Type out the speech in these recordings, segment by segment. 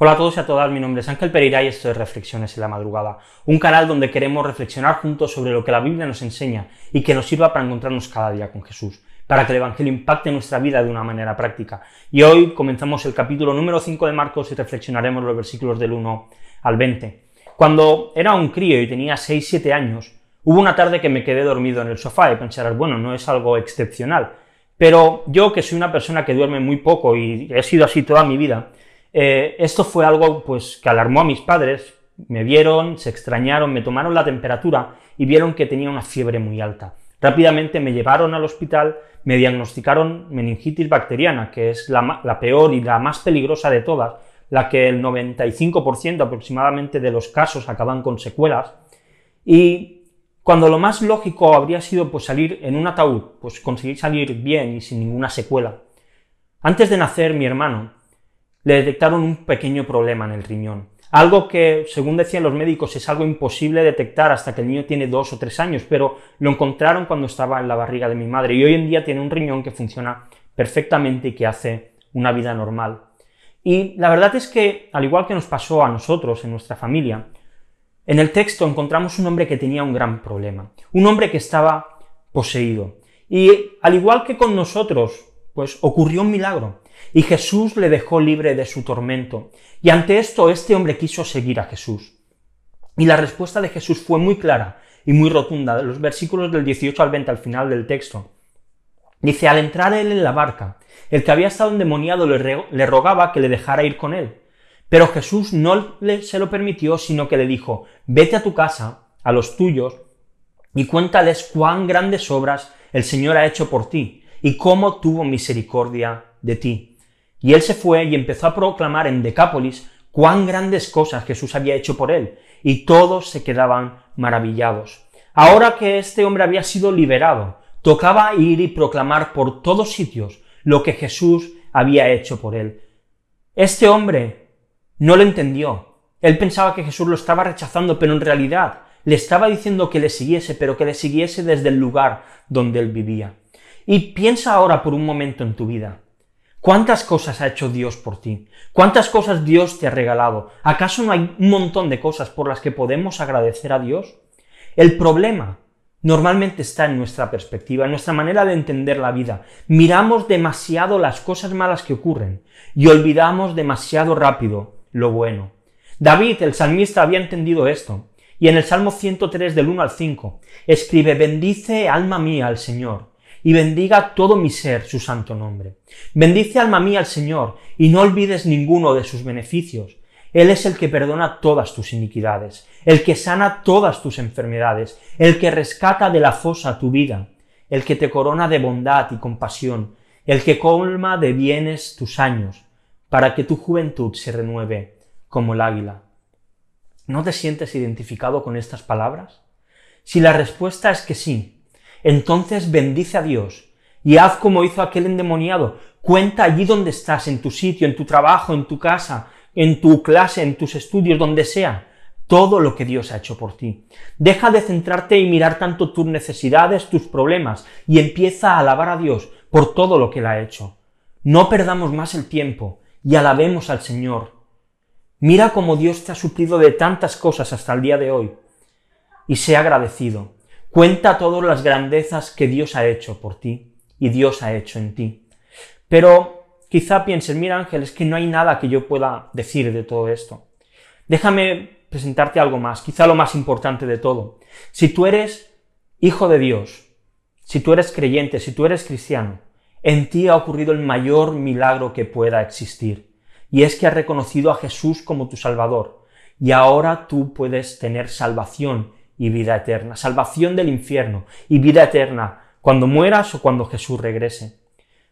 Hola a todos y a todas, mi nombre es Ángel Pereira y esto es Reflexiones en la Madrugada, un canal donde queremos reflexionar juntos sobre lo que la Biblia nos enseña y que nos sirva para encontrarnos cada día con Jesús, para que el Evangelio impacte nuestra vida de una manera práctica. Y hoy comenzamos el capítulo número 5 de Marcos y reflexionaremos los versículos del 1 al 20. Cuando era un crío y tenía 6-7 años, hubo una tarde que me quedé dormido en el sofá y pensarás, bueno, no es algo excepcional, pero yo que soy una persona que duerme muy poco y he sido así toda mi vida, eh, esto fue algo pues, que alarmó a mis padres, me vieron, se extrañaron, me tomaron la temperatura y vieron que tenía una fiebre muy alta. Rápidamente me llevaron al hospital, me diagnosticaron meningitis bacteriana, que es la, la peor y la más peligrosa de todas, la que el 95% aproximadamente de los casos acaban con secuelas, y cuando lo más lógico habría sido pues salir en un ataúd, pues conseguir salir bien y sin ninguna secuela. Antes de nacer mi hermano, le detectaron un pequeño problema en el riñón. Algo que, según decían los médicos, es algo imposible detectar hasta que el niño tiene dos o tres años, pero lo encontraron cuando estaba en la barriga de mi madre y hoy en día tiene un riñón que funciona perfectamente y que hace una vida normal. Y la verdad es que, al igual que nos pasó a nosotros en nuestra familia, en el texto encontramos un hombre que tenía un gran problema, un hombre que estaba poseído. Y al igual que con nosotros, pues ocurrió un milagro y Jesús le dejó libre de su tormento. Y ante esto este hombre quiso seguir a Jesús. Y la respuesta de Jesús fue muy clara y muy rotunda. Los versículos del 18 al 20 al final del texto. Dice, al entrar él en la barca, el que había estado endemoniado le, le rogaba que le dejara ir con él. Pero Jesús no le, se lo permitió, sino que le dijo, vete a tu casa, a los tuyos, y cuéntales cuán grandes obras el Señor ha hecho por ti, y cómo tuvo misericordia de ti. Y él se fue y empezó a proclamar en Decápolis cuán grandes cosas Jesús había hecho por él, y todos se quedaban maravillados. Ahora que este hombre había sido liberado, tocaba ir y proclamar por todos sitios lo que Jesús había hecho por él. Este hombre no lo entendió. Él pensaba que Jesús lo estaba rechazando, pero en realidad le estaba diciendo que le siguiese, pero que le siguiese desde el lugar donde él vivía. Y piensa ahora por un momento en tu vida. ¿Cuántas cosas ha hecho Dios por ti? ¿Cuántas cosas Dios te ha regalado? ¿Acaso no hay un montón de cosas por las que podemos agradecer a Dios? El problema normalmente está en nuestra perspectiva, en nuestra manera de entender la vida. Miramos demasiado las cosas malas que ocurren y olvidamos demasiado rápido lo bueno. David, el salmista, había entendido esto, y en el Salmo 103 del 1 al 5 escribe, bendice alma mía al Señor y bendiga todo mi ser su santo nombre. Bendice alma mía al Señor, y no olvides ninguno de sus beneficios. Él es el que perdona todas tus iniquidades, el que sana todas tus enfermedades, el que rescata de la fosa tu vida, el que te corona de bondad y compasión, el que colma de bienes tus años, para que tu juventud se renueve como el águila. ¿No te sientes identificado con estas palabras? Si la respuesta es que sí, entonces bendice a Dios y haz como hizo aquel endemoniado. Cuenta allí donde estás, en tu sitio, en tu trabajo, en tu casa, en tu clase, en tus estudios, donde sea, todo lo que Dios ha hecho por ti. Deja de centrarte y mirar tanto tus necesidades, tus problemas, y empieza a alabar a Dios por todo lo que Él ha hecho. No perdamos más el tiempo y alabemos al Señor. Mira cómo Dios te ha suplido de tantas cosas hasta el día de hoy, y sea agradecido. Cuenta todas las grandezas que Dios ha hecho por ti y Dios ha hecho en ti. Pero quizá pienses, mira Ángel, es que no hay nada que yo pueda decir de todo esto. Déjame presentarte algo más, quizá lo más importante de todo. Si tú eres hijo de Dios, si tú eres creyente, si tú eres cristiano, en ti ha ocurrido el mayor milagro que pueda existir. Y es que has reconocido a Jesús como tu Salvador. Y ahora tú puedes tener salvación y vida eterna, salvación del infierno y vida eterna cuando mueras o cuando Jesús regrese.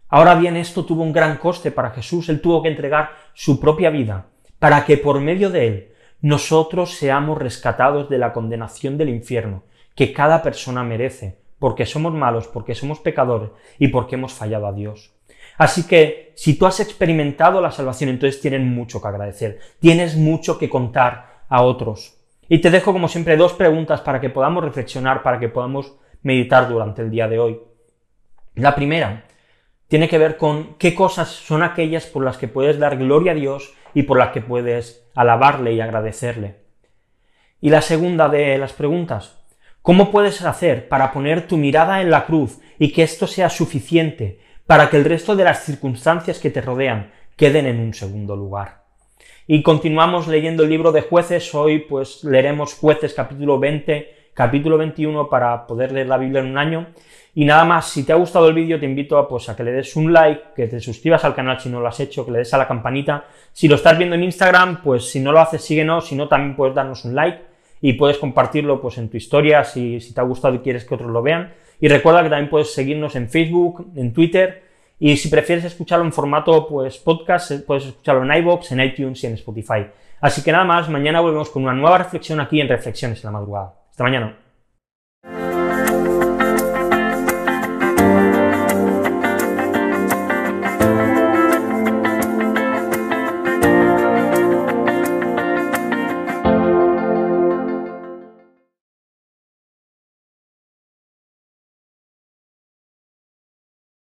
Ahora bien, esto tuvo un gran coste para Jesús, él tuvo que entregar su propia vida para que por medio de él nosotros seamos rescatados de la condenación del infierno que cada persona merece, porque somos malos, porque somos pecadores y porque hemos fallado a Dios. Así que si tú has experimentado la salvación, entonces tienes mucho que agradecer, tienes mucho que contar a otros. Y te dejo como siempre dos preguntas para que podamos reflexionar, para que podamos meditar durante el día de hoy. La primera tiene que ver con qué cosas son aquellas por las que puedes dar gloria a Dios y por las que puedes alabarle y agradecerle. Y la segunda de las preguntas, ¿cómo puedes hacer para poner tu mirada en la cruz y que esto sea suficiente para que el resto de las circunstancias que te rodean queden en un segundo lugar? Y continuamos leyendo el libro de jueces, hoy pues leeremos jueces capítulo 20, capítulo 21 para poder leer la Biblia en un año. Y nada más, si te ha gustado el vídeo te invito a, pues, a que le des un like, que te suscribas al canal si no lo has hecho, que le des a la campanita. Si lo estás viendo en Instagram, pues si no lo haces síguenos, si no también puedes darnos un like y puedes compartirlo pues en tu historia si, si te ha gustado y quieres que otros lo vean. Y recuerda que también puedes seguirnos en Facebook, en Twitter y si prefieres escucharlo en formato pues podcast, puedes escucharlo en iBox, en iTunes y en Spotify. Así que nada más, mañana volvemos con una nueva reflexión aquí en Reflexiones en la madrugada. Hasta mañana.